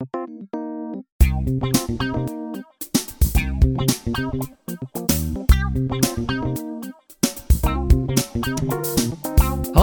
好，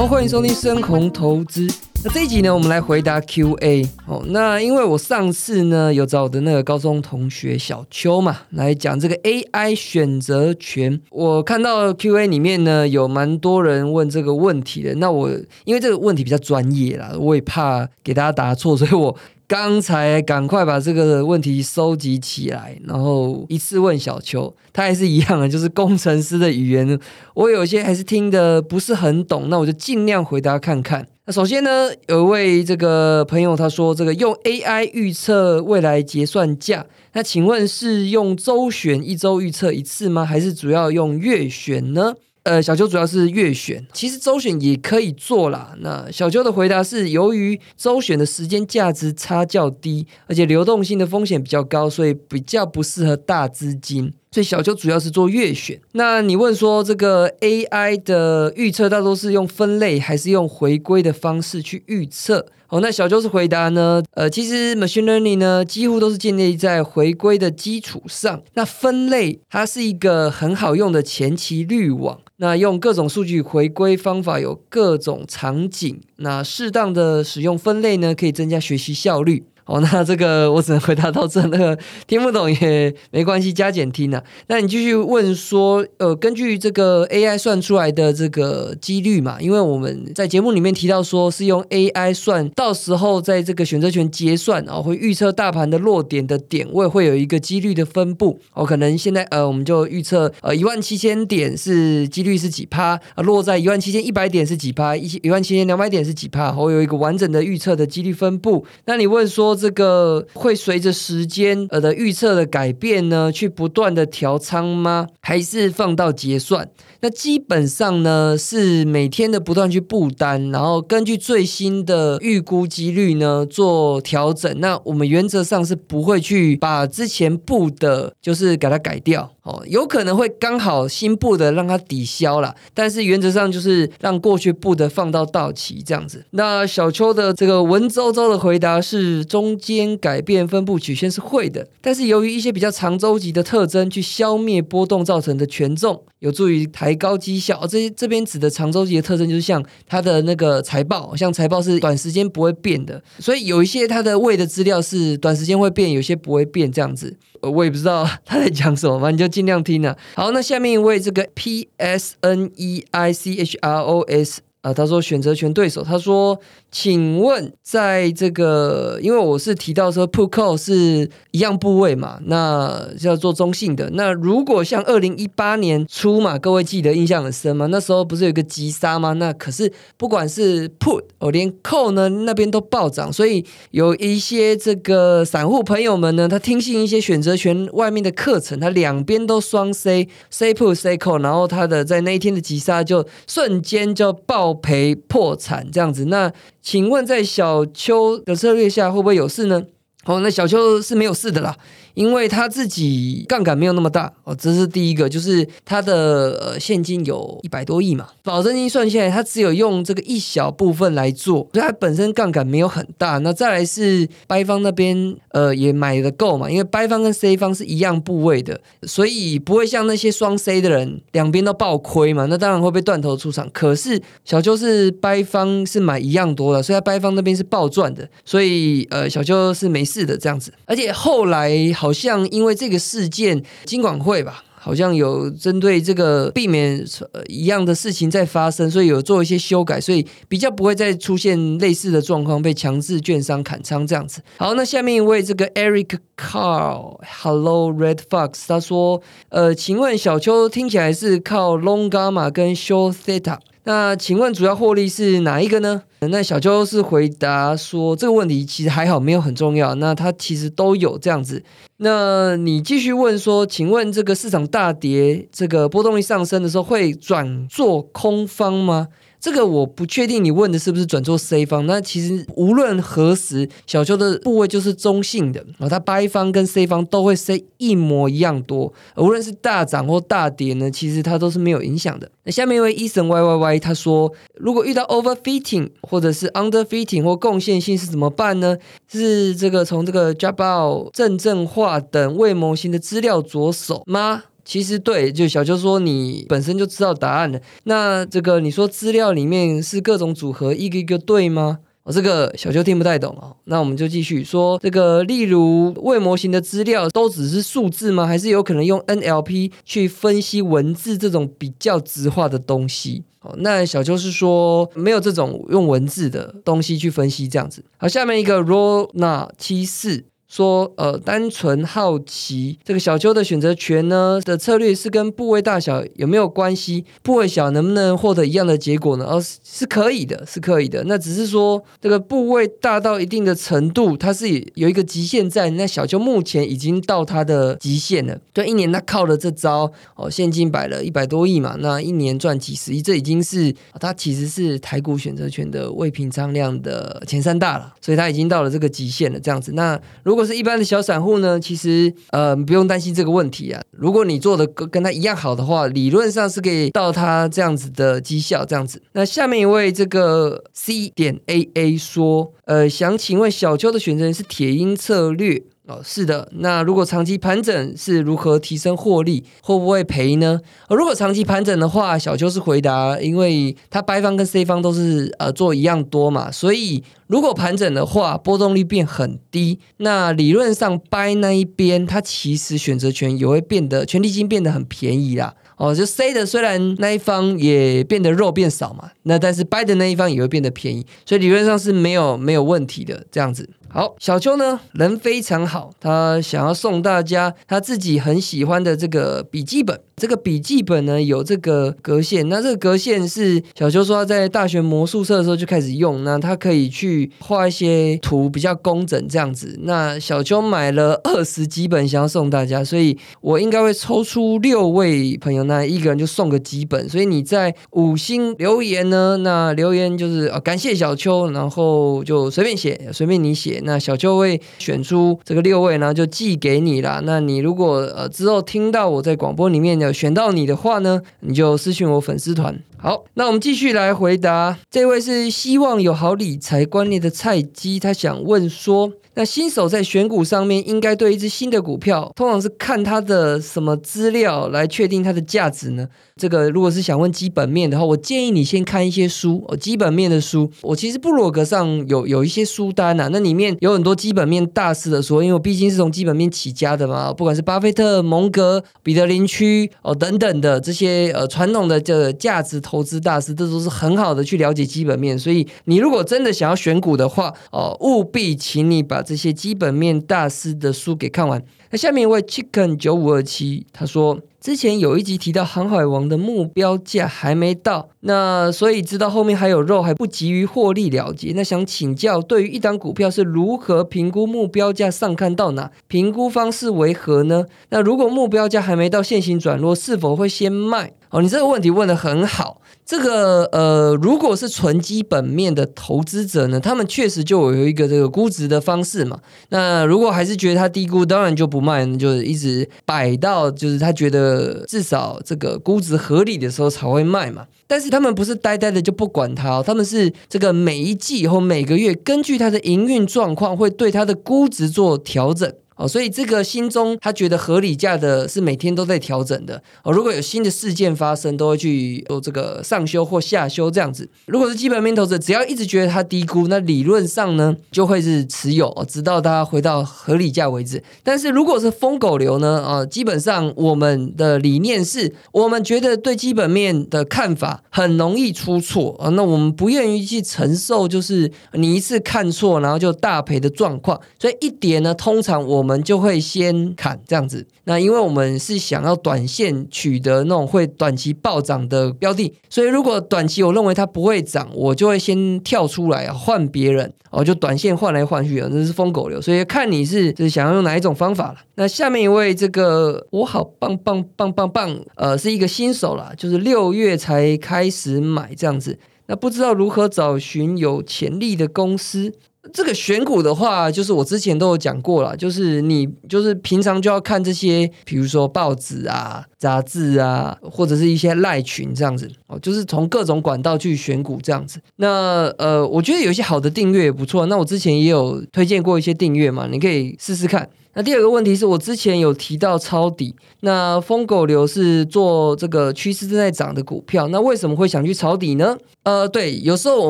欢迎收听深红投资。那这一集呢，我们来回答 Q&A 哦。那因为我上次呢有找我的那个高中同学小邱嘛，来讲这个 AI 选择权。我看到 Q&A 里面呢有蛮多人问这个问题的。那我因为这个问题比较专业啦，我也怕给大家答错，所以我。刚才赶快把这个问题收集起来，然后一次问小邱，他还是一样的，就是工程师的语言，我有些还是听的不是很懂，那我就尽量回答看看。那首先呢，有一位这个朋友他说，这个 用 AI 预测未来结算价，那请问是用周选一周预测一次吗？还是主要用月选呢？呃，小邱主要是月选，其实周选也可以做啦。那小邱的回答是，由于周选的时间价值差较低，而且流动性的风险比较高，所以比较不适合大资金。所以小邱主要是做月选。那你问说这个 AI 的预测大多是用分类还是用回归的方式去预测？哦，那小邱是回答呢？呃，其实 machine learning 呢几乎都是建立在回归的基础上。那分类它是一个很好用的前期滤网。那用各种数据回归方法有各种场景。那适当的使用分类呢，可以增加学习效率。哦，那这个我只能回答到这，那个听不懂也没关系，加减听啊。那你继续问说，呃，根据这个 AI 算出来的这个几率嘛，因为我们在节目里面提到说是用 AI 算，到时候在这个选择权结算，然后会预测大盘的落点的点位会有一个几率的分布。哦，可能现在呃，我们就预测呃一万七千点是几率是几趴，落在一万七千一百点是几趴，一一万七千两百点是几趴，我有一个完整的预测的几率分布。那你问说？这个会随着时间呃的预测的改变呢，去不断的调仓吗？还是放到结算？那基本上呢是每天的不断去布单，然后根据最新的预估几率呢做调整。那我们原则上是不会去把之前布的，就是给它改掉。哦，有可能会刚好新布的让它抵消了，但是原则上就是让过去布的放到到期这样子。那小邱的这个文绉绉的回答是中空间改变分布曲线是会的，但是由于一些比较长周期的特征去消灭波动造成的权重，有助于抬高绩效。这这边指的长周期的特征就是像它的那个财报，像财报是短时间不会变的，所以有一些它的位的资料是短时间会变，有些不会变这样子。我也不知道他在讲什么，反正就尽量听了。好，那下面一位这个 P S N E I C H R O S 啊，他说选择权对手，他说。请问，在这个，因为我是提到说，put call 是一样部位嘛，那叫做中性的。那如果像二零一八年初嘛，各位记得印象很深吗？那时候不是有个急杀吗？那可是不管是 put 哦，连 call 呢那边都暴涨，所以有一些这个散户朋友们呢，他听信一些选择权外面的课程，他两边都双 C C put C call，然后他的在那一天的急杀就瞬间就爆赔破产这样子，那。请问在小邱的策略下会不会有事呢？好，那小邱是没有事的啦。因为他自己杠杆没有那么大哦，这是第一个，就是他的呃现金有一百多亿嘛，保证金算下来，他只有用这个一小部分来做，所以他本身杠杆没有很大。那再来是掰方那边呃也买的够嘛，因为掰方跟 C 方是一样部位的，所以不会像那些双 C 的人两边都爆亏嘛，那当然会被断头出场。可是小邱是掰方是买一样多的，所以他掰方那边是爆赚的，所以呃小邱是没事的这样子，而且后来好。好像因为这个事件，金管会吧，好像有针对这个避免一样的事情在发生，所以有做一些修改，所以比较不会再出现类似的状况，被强制券商砍仓这样子。好，那下面一位这个 Eric Carl，Hello Red Fox，他说，呃，请问小邱听起来是靠 Long Gamma 跟 Short Theta。那请问主要获利是哪一个呢？那小邱是回答说这个问题其实还好，没有很重要。那他其实都有这样子。那你继续问说，请问这个市场大跌，这个波动率上升的时候会转做空方吗？这个我不确定你问的是不是转做 C 方。那其实无论何时，小邱的部位就是中性的啊，它 B 方跟 C 方都会 C 一模一样多，无论是大涨或大跌呢，其实它都是没有影响的。那下面一位 Eason Y Y Y 他说，如果遇到 overfitting 或者是 underfitting 或贡献性是怎么办呢？是这个从这个 Jabal 正正化等未模型的资料着手吗？其实对，就小邱说你本身就知道答案了。那这个你说资料里面是各种组合一个一个对吗？哦，这个小邱听不太懂哦。那我们就继续说这个，例如未模型的资料都只是数字吗？还是有可能用 NLP 去分析文字这种比较直化的东西？哦，那小邱是说没有这种用文字的东西去分析这样子。好，下面一个 Rona 七四。说呃，单纯好奇，这个小邱的选择权呢的策略是跟部位大小有没有关系？部位小能不能获得一样的结果呢？哦，是可以的，是可以的。那只是说这个部位大到一定的程度，它是有一个极限在。那小邱目前已经到他的极限了，就一年他靠了这招哦，现金摆了一百多亿嘛，那一年赚几十亿，这已经是他其实是台股选择权的未平仓量的前三大了，所以他已经到了这个极限了。这样子，那如如果是一般的小散户呢，其实呃不用担心这个问题啊。如果你做的跟跟他一样好的话，理论上是可以到他这样子的绩效这样子。那下面一位这个 C 点 A A 说，呃，想请问小邱的选择是铁鹰策略。哦，是的。那如果长期盘整是如何提升获利？会不会赔呢？如果长期盘整的话，小邱是回答，因为它 Buy 方跟 C 方都是呃做一样多嘛，所以如果盘整的话，波动率变很低。那理论上 Buy 那一边，它其实选择权也会变得权利金变得很便宜啦。哦，就 C 的虽然那一方也变得肉变少嘛，那但是 Buy 的那一方也会变得便宜，所以理论上是没有没有问题的这样子。好，小邱呢人非常好，他想要送大家他自己很喜欢的这个笔记本。这个笔记本呢有这个格线，那这个格线是小邱说他在大学魔术社的时候就开始用，那他可以去画一些图比较工整这样子。那小邱买了 二十几本想要送大家，所以我应该会抽出六位朋友，那一个人就送个几本。所以你在五星留言呢，那留言就是啊感谢小邱，然后就随便写，随便你写。那小邱会选出这个六位，然后就寄给你啦。那你如果呃之后听到我在广播里面有选到你的话呢，你就私信我粉丝团。好，那我们继续来回答。这位是希望有好理财观念的菜鸡，他想问说：那新手在选股上面，应该对一只新的股票，通常是看它的什么资料来确定它的价值呢？这个如果是想问基本面的话，我建议你先看一些书哦，基本面的书。我其实布罗格上有有一些书单呐，那里面有很多基本面大师的书，因为我毕竟是从基本面起家的嘛。不管是巴菲特、蒙格、彼得林区哦等等的这些呃传统的这价值投资大师，这都是很好的去了解基本面。所以你如果真的想要选股的话哦，务必请你把这些基本面大师的书给看完。那下面一位 Chicken 九五二七他说。之前有一集提到航海王的目标价还没到，那所以知道后面还有肉，还不急于获利了结。那想请教，对于一档股票是如何评估目标价上看到哪？评估方式为何呢？那如果目标价还没到，现行转弱，是否会先卖？你这个问题问的很好。这个呃，如果是纯基本面的投资者呢，他们确实就有一个这个估值的方式嘛。那如果还是觉得它低估，当然就不卖，就是一直摆到就是他觉得至少这个估值合理的时候才会卖嘛。但是他们不是呆呆的就不管它，他们是这个每一季或每个月根据它的营运状况，会对它的估值做调整。哦，所以这个心中他觉得合理价的是每天都在调整的哦。如果有新的事件发生，都会去做这个上修或下修这样子。如果是基本面投资，只要一直觉得它低估，那理论上呢就会是持有，直到它回到合理价为止。但是如果是疯狗流呢？啊，基本上我们的理念是，我们觉得对基本面的看法很容易出错啊。那我们不愿意去承受，就是你一次看错，然后就大赔的状况。所以一点呢，通常我。我们就会先砍这样子，那因为我们是想要短线取得那种会短期暴涨的标的，所以如果短期我认为它不会涨，我就会先跳出来换别人，哦，就短线换来换去啊，这是疯狗流，所以看你是是想要用哪一种方法了。那下面一位这个我好棒棒棒棒棒，呃，是一个新手啦，就是六月才开始买这样子。那不知道如何找寻有潜力的公司。这个选股的话，就是我之前都有讲过了，就是你就是平常就要看这些，比如说报纸啊、杂志啊，或者是一些赖群这样子哦，就是从各种管道去选股这样子。那呃，我觉得有一些好的订阅也不错。那我之前也有推荐过一些订阅嘛，你可以试试看。那第二个问题是我之前有提到抄底，那疯狗流是做这个趋势正在涨的股票，那为什么会想去抄底呢？呃，对，有时候我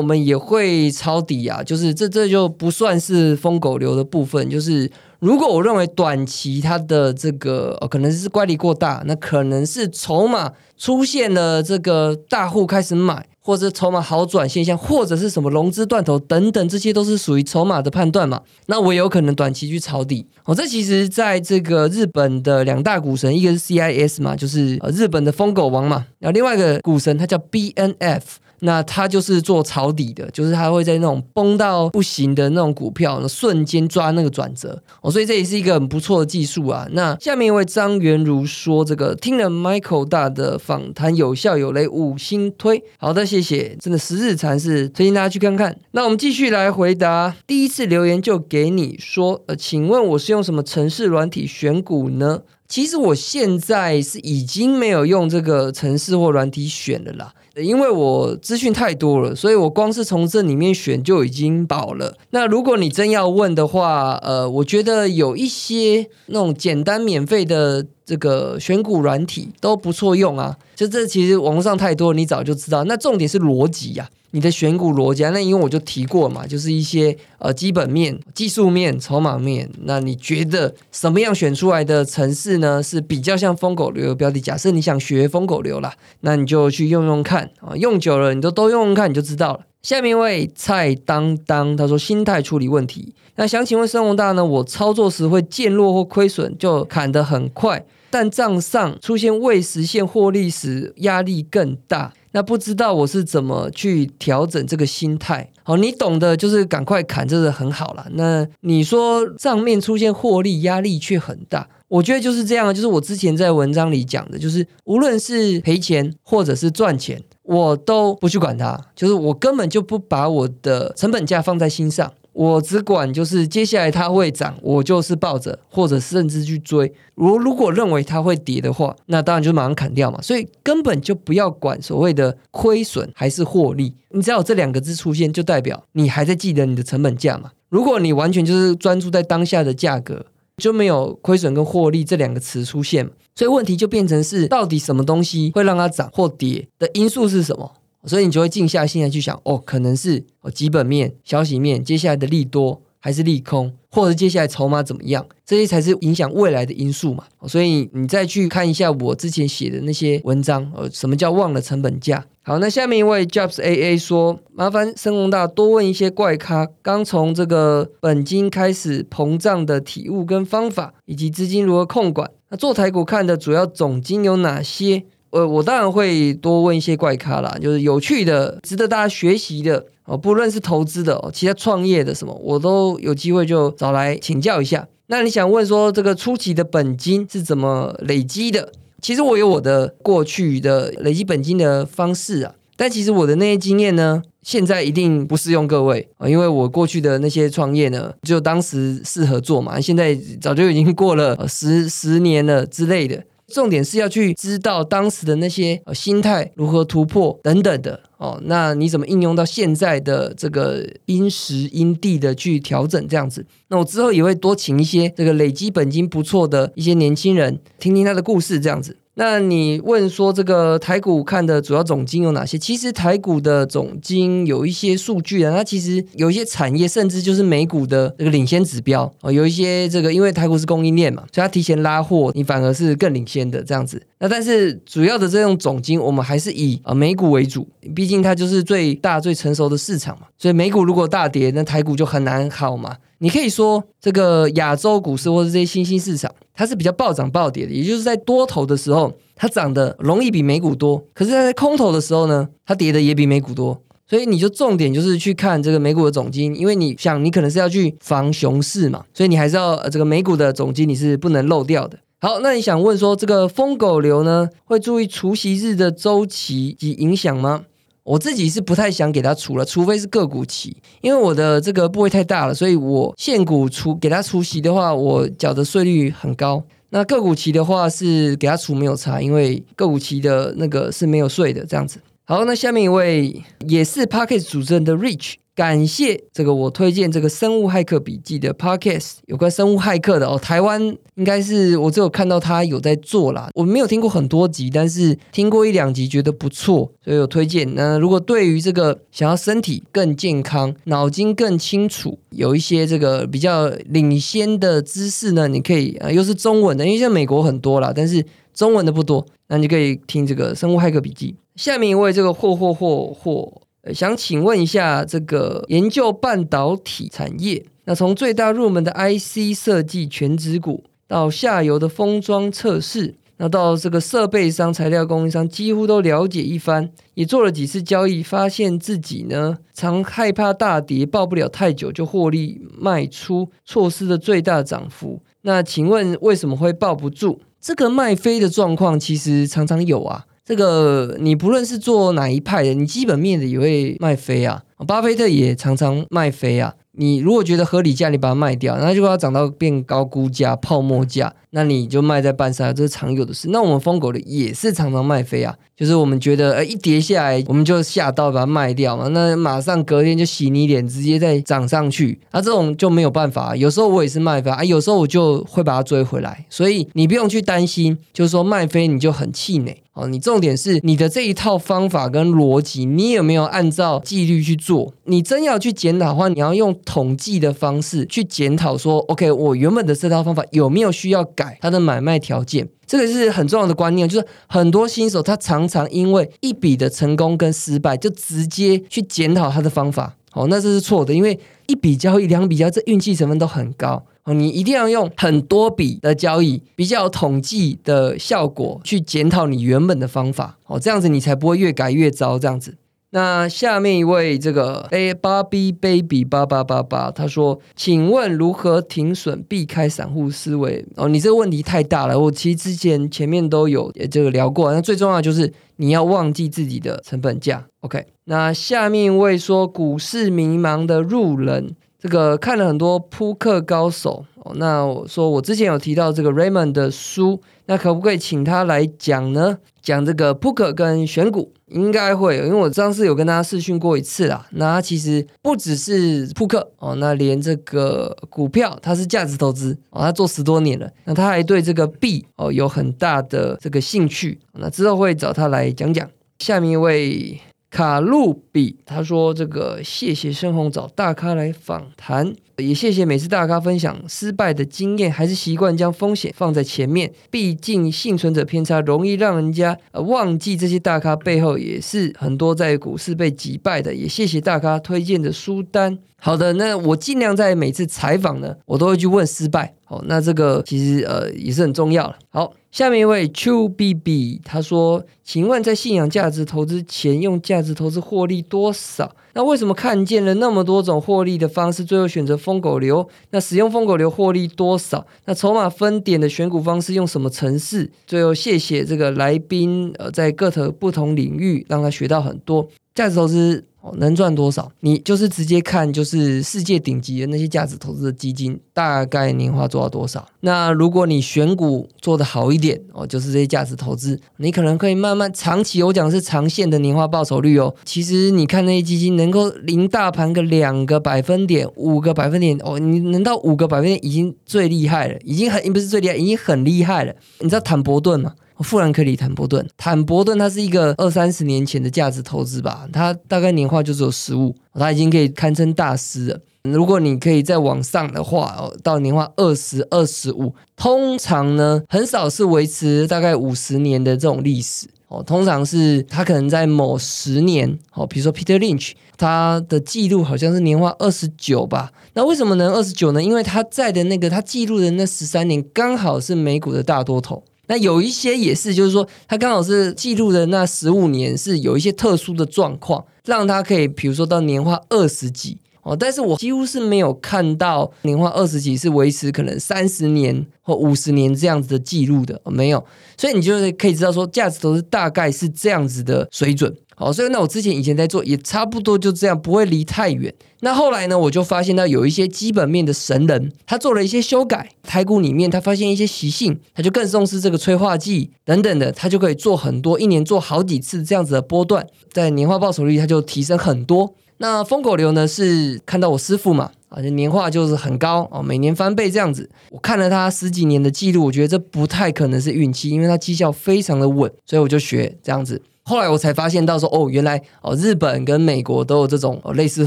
们也会抄底啊，就是这这就不算是疯狗流的部分，就是如果我认为短期它的这个可能是乖离过大，那可能是筹码出现了这个大户开始买。或者筹码好转现象，或者是什么融资断头等等，这些都是属于筹码的判断嘛？那我有可能短期去抄底。哦，这其实在这个日本的两大股神，一个是 CIS 嘛，就是呃日本的疯狗王嘛，然后另外一个股神他叫 BNF。那他就是做抄底的，就是他会在那种崩到不行的那种股票，瞬间抓那个转折哦，所以这也是一个很不错的技术啊。那下面一位张元如说，这个听了 Michael 大的访谈，有效有雷，五星推。好的，谢谢，真的十日禅是推荐大家去看看。那我们继续来回答第一次留言，就给你说，呃，请问我是用什么城市软体选股呢？其实我现在是已经没有用这个城市或软体选的啦。因为我资讯太多了，所以我光是从这里面选就已经饱了。那如果你真要问的话，呃，我觉得有一些那种简单免费的这个选股软体都不错用啊。就这其实网络上太多，你早就知道。那重点是逻辑呀。你的选股逻辑，啊那因为我就提过嘛，就是一些呃基本面、技术面、筹码面。那你觉得什么样选出来的城市呢？是比较像疯狗流的标的？假设你想学疯狗流啦，那你就去用用看啊，用久了你都都用用看，你就知道了。下面一位蔡当当他说心态处理问题，那想请问申宏大呢？我操作时会见弱或亏损就砍得很快，但账上出现未实现获利时压力更大。那不知道我是怎么去调整这个心态？好，你懂的，就是赶快砍，这是很好了。那你说账面出现获利压力却很大，我觉得就是这样。就是我之前在文章里讲的，就是无论是赔钱或者是赚钱，我都不去管它，就是我根本就不把我的成本价放在心上。我只管就是接下来它会涨，我就是抱着，或者甚至去追。如如果认为它会跌的话，那当然就马上砍掉嘛。所以根本就不要管所谓的亏损还是获利，你只要有这两个字出现，就代表你还在记得你的成本价嘛。如果你完全就是专注在当下的价格，就没有亏损跟获利这两个词出现。所以问题就变成是，到底什么东西会让它涨或跌的因素是什么？所以你就会静下心来去想，哦，可能是哦基本面、消息面，接下来的利多还是利空，或者接下来筹码怎么样，这些才是影响未来的因素嘛。所以你再去看一下我之前写的那些文章，呃，什么叫忘了成本价？好，那下面一位 Jobs AA 说，麻烦申宏大多问一些怪咖，刚从这个本金开始膨胀的体悟跟方法，以及资金如何控管。那做台股看的主要总金有哪些？呃，我当然会多问一些怪咖啦，就是有趣的、值得大家学习的哦，不论是投资的哦，其他创业的什么，我都有机会就找来请教一下。那你想问说这个初期的本金是怎么累积的？其实我有我的过去的累积本金的方式啊，但其实我的那些经验呢，现在一定不适用各位啊，因为我过去的那些创业呢，就当时适合做嘛，现在早就已经过了十十年了之类的。重点是要去知道当时的那些心态如何突破等等的哦，那你怎么应用到现在的这个因时因地的去调整这样子？那我之后也会多请一些这个累积本金不错的一些年轻人，听听他的故事这样子。那你问说这个台股看的主要总金有哪些？其实台股的总金有一些数据啊，它其实有一些产业甚至就是美股的这个领先指标哦，有一些这个因为台股是供应链嘛，所以它提前拉货，你反而是更领先的这样子。那但是主要的这种总金，我们还是以啊美股为主，毕竟它就是最大最成熟的市场嘛。所以美股如果大跌，那台股就很难好嘛。你可以说这个亚洲股市或者这些新兴市场。它是比较暴涨暴跌的，也就是在多头的时候，它涨的容易比美股多；可是，在空头的时候呢，它跌的也比美股多。所以，你就重点就是去看这个美股的总金，因为你想，你可能是要去防熊市嘛，所以你还是要这个美股的总金你是不能漏掉的。好，那你想问说，这个疯狗流呢，会注意除夕日的周期及影响吗？我自己是不太想给他除了，除非是个股期，因为我的这个部位太大了，所以我现股除给他除息的话，我缴的税率很高。那个股期的话是给他除没有差，因为个股期的那个是没有税的这样子。好，那下面一位也是 p a r k e s 主持人的 Rich。感谢这个我推荐这个生物骇客笔记的 podcast，有关生物骇客的哦。台湾应该是我只有看到他有在做啦，我没有听过很多集，但是听过一两集觉得不错，所以有推荐。那如果对于这个想要身体更健康、脑筋更清楚，有一些这个比较领先的知识呢，你可以啊，又是中文的，因为像美国很多啦，但是中文的不多，那你可以听这个生物骇客笔记。下面一位这个霍霍霍霍。想请问一下，这个研究半导体产业，那从最大入门的 IC 设计全职股，到下游的封装测试，那到这个设备商、材料供应商，几乎都了解一番，也做了几次交易，发现自己呢常害怕大跌，抱不了太久就获利卖出，错失了最大涨幅。那请问为什么会抱不住？这个卖飞的状况其实常常有啊。这个你不论是做哪一派的，你基本面的也会卖飞啊。巴菲特也常常卖飞啊。你如果觉得合理价，你把它卖掉，那就要涨到变高估价、泡沫价，那你就卖在半山，这是常有的事。那我们疯狗的也是常常卖飞啊。就是我们觉得，呃，一跌下来，我们就下刀把它卖掉嘛。那马上隔天就洗你脸，直接再涨上去。那这种就没有办法。有时候我也是卖飞啊，有时候我就会把它追回来。所以你不用去担心，就是说卖飞你就很气馁哦。你重点是你的这一套方法跟逻辑，你有没有按照纪律去做？你真要去检讨的话，你要用统计的方式去检讨，说 OK，我原本的这套方法有没有需要改他的买卖条件？这个是很重要的观念，就是很多新手他常常因为一笔的成功跟失败，就直接去检讨他的方法。哦，那这是错的，因为一笔交易、两笔交易，这运气成分都很高。哦，你一定要用很多笔的交易，比较统计的效果去检讨你原本的方法。哦，这样子你才不会越改越糟。这样子。那下面一位这个 A 八 B baby 八八八八，他说：“请问如何停损避开散户思维？”哦，你这个问题太大了。我其实之前前面都有这个聊过。那最重要就是你要忘记自己的成本价。OK，那下面一位说股市迷茫的路人，这个看了很多扑克高手。哦，那我说我之前有提到这个 Raymond 的书，那可不可以请他来讲呢？讲这个扑克跟选股。应该会，因为我上次有跟大家试训过一次啦。那他其实不只是扑克哦，那连这个股票，他是价值投资哦，他做十多年了。那他还对这个币哦有很大的这个兴趣。那之后会找他来讲讲。下面一位。卡路比他说：“这个谢谢深红找大咖来访谈，也谢谢每次大咖分享失败的经验，还是习惯将风险放在前面。毕竟幸存者偏差容易让人家呃忘记这些大咖背后也是很多在股市被击败的。也谢谢大咖推荐的书单。好的，那我尽量在每次采访呢，我都会去问失败。好，那这个其实呃也是很重要了。好。”下面一位 Chu B B，他说：“请问在信仰价值投资前，用价值投资获利多少？那为什么看见了那么多种获利的方式，最后选择疯狗流？那使用疯狗流获利多少？那筹码分点的选股方式用什么程式？最后谢谢这个来宾，呃，在各头不同领域让他学到很多价值投资。”能赚多少？你就是直接看，就是世界顶级的那些价值投资的基金，大概年化做到多少？那如果你选股做得好一点哦，就是这些价值投资，你可能可以慢慢长期，我讲是长线的年化报酬率哦。其实你看那些基金能够零大盘个两个百分点、五个百分点哦，你能到五个百分点已经最厉害了，已经很不是最厉害，已经很厉害了。你知道坦博顿吗？富兰克林·坦博顿，坦博顿它是一个二三十年前的价值投资吧，它大概年化就只有十五，它已经可以堪称大师了。如果你可以再往上的话，到年化二十二十五，通常呢很少是维持大概五十年的这种历史哦，通常是它可能在某十年哦，比如说 Peter Lynch，他的记录好像是年化二十九吧。那为什么能二十九呢？因为他在的那个他记录的那十三年刚好是美股的大多头。那有一些也是，就是说，他刚好是记录的那十五年是有一些特殊的状况，让他可以，比如说到年化二十几哦。但是我几乎是没有看到年化二十几是维持可能三十年或五十年这样子的记录的，没有。所以你就是可以知道说，价值投资大概是这样子的水准。哦，所以那我之前以前在做也差不多就这样，不会离太远。那后来呢，我就发现到有一些基本面的神人，他做了一些修改，台股里面他发现一些习性，他就更重视这个催化剂等等的，他就可以做很多，一年做好几次这样子的波段，在年化报酬率他就提升很多。那疯狗流呢是看到我师傅嘛，啊，年化就是很高哦，每年翻倍这样子。我看了他十几年的记录，我觉得这不太可能是运气，因为他绩效非常的稳，所以我就学这样子。后来我才发现到说，哦，原来哦，日本跟美国都有这种类似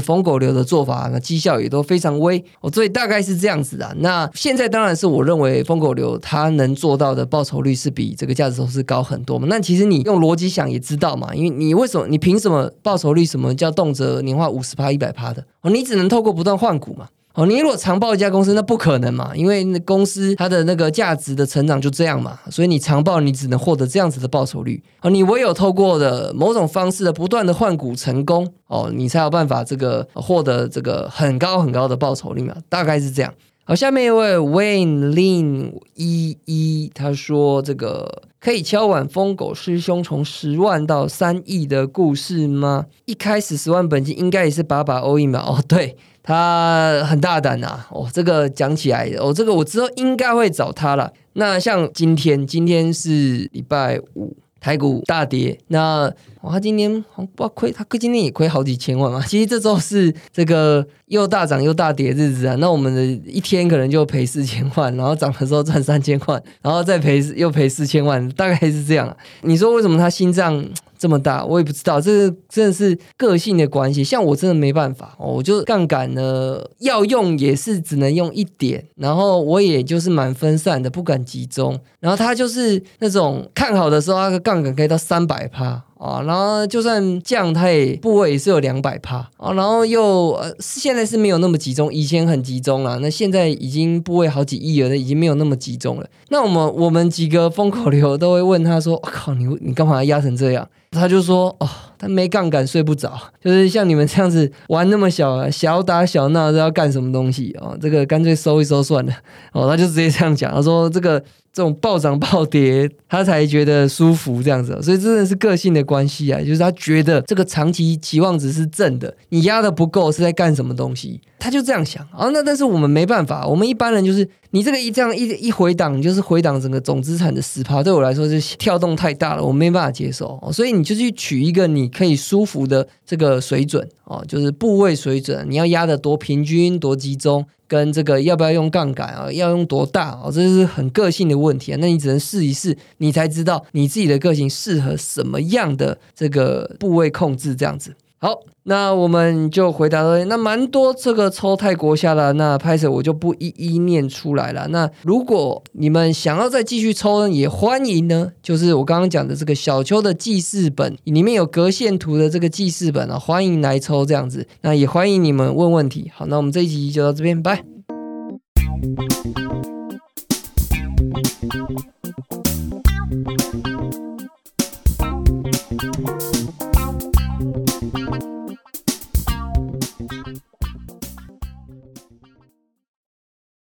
疯狗流的做法，那绩效也都非常微哦，所以大概是这样子的。那现在当然是我认为疯狗流它能做到的报酬率是比这个价值投资高很多嘛。那其实你用逻辑想也知道嘛，因为你为什么你凭什么报酬率什么叫动辄年化五十趴一百趴的哦？你只能透过不断换股嘛。哦，你如果长报一家公司，那不可能嘛，因为那公司它的那个价值的成长就这样嘛，所以你长报你只能获得这样子的报酬率。哦，你唯有透过的某种方式的不断的换股成功，哦，你才有办法这个获得这个很高很高的报酬率嘛，大概是这样。好，下面一位 Wayne Lin 一一他说这个可以敲碗疯狗师兄从十万到三亿的故事吗？一开始十万本金应该也是把把 all in 吧？哦，对。他很大胆呐，哦，这个讲起来，哦，这个我之后应该会找他了。那像今天，今天是礼拜五，台股大跌，那他今天不亏，他亏今天也亏好几千万嘛。其实这周是这个又大涨又大跌日子啊，那我们的一天可能就赔四千万，然后涨的时候赚三千万，然后再赔又赔四千万，大概是这样。你说为什么他心脏？这么大，我也不知道，这真的是个性的关系。像我真的没办法，我就杠杆呢，要用也是只能用一点，然后我也就是蛮分散的，不敢集中。然后他就是那种看好的时候，那个杠杆可以到三百趴。啊，然后就算降，它也部位也是有两百帕啊，然后又呃，现在是没有那么集中，以前很集中了，那现在已经部位好几亿了，已经没有那么集中了。那我们我们几个风口流都会问他说：“我靠，你你干嘛压成这样？”他就说：“哦，他没杠杆睡不着，就是像你们这样子玩那么小啊小打小闹，是要干什么东西哦？这个干脆收一收算了。”哦，他就直接这样讲，他说：“这个。”这种暴涨暴跌，他才觉得舒服这样子，所以真的是个性的关系啊。就是他觉得这个长期期望值是正的，你压的不够是在干什么东西，他就这样想啊。那但是我们没办法，我们一般人就是你这个一这样一一回档，就是回档整个总资产的十趴，对我来说是跳动太大了，我没办法接受。所以你你就去取一个你可以舒服的这个水准哦，就是部位水准，你要压的多平均多集中。跟这个要不要用杠杆啊？要用多大哦？这是很个性的问题啊。那你只能试一试，你才知道你自己的个性适合什么样的这个部位控制这样子。好，那我们就回答了。那蛮多这个抽泰国下的，那拍摄我就不一一念出来了。那如果你们想要再继续抽呢，也欢迎呢。就是我刚刚讲的这个小秋的记事本里面有隔线图的这个记事本啊，欢迎来抽这样子。那也欢迎你们问问题。好，那我们这一集就到这边，拜。